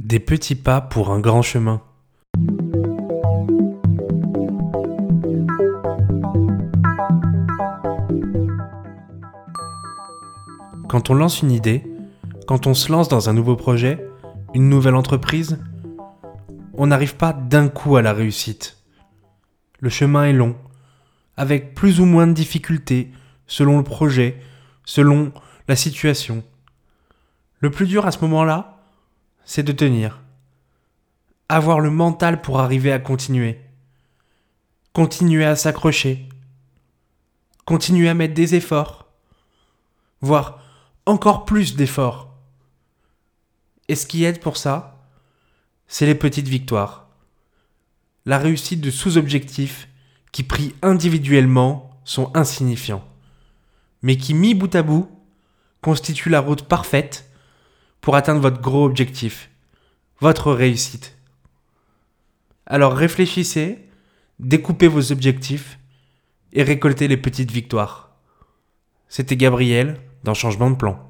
Des petits pas pour un grand chemin. Quand on lance une idée, quand on se lance dans un nouveau projet, une nouvelle entreprise, on n'arrive pas d'un coup à la réussite. Le chemin est long, avec plus ou moins de difficultés selon le projet, selon la situation. Le plus dur à ce moment-là, c'est de tenir. Avoir le mental pour arriver à continuer. Continuer à s'accrocher. Continuer à mettre des efforts. Voire encore plus d'efforts. Et ce qui aide pour ça, c'est les petites victoires. La réussite de sous-objectifs qui pris individuellement sont insignifiants, mais qui mis bout à bout constituent la route parfaite pour atteindre votre gros objectif, votre réussite. Alors réfléchissez, découpez vos objectifs et récoltez les petites victoires. C'était Gabriel dans Changement de plan.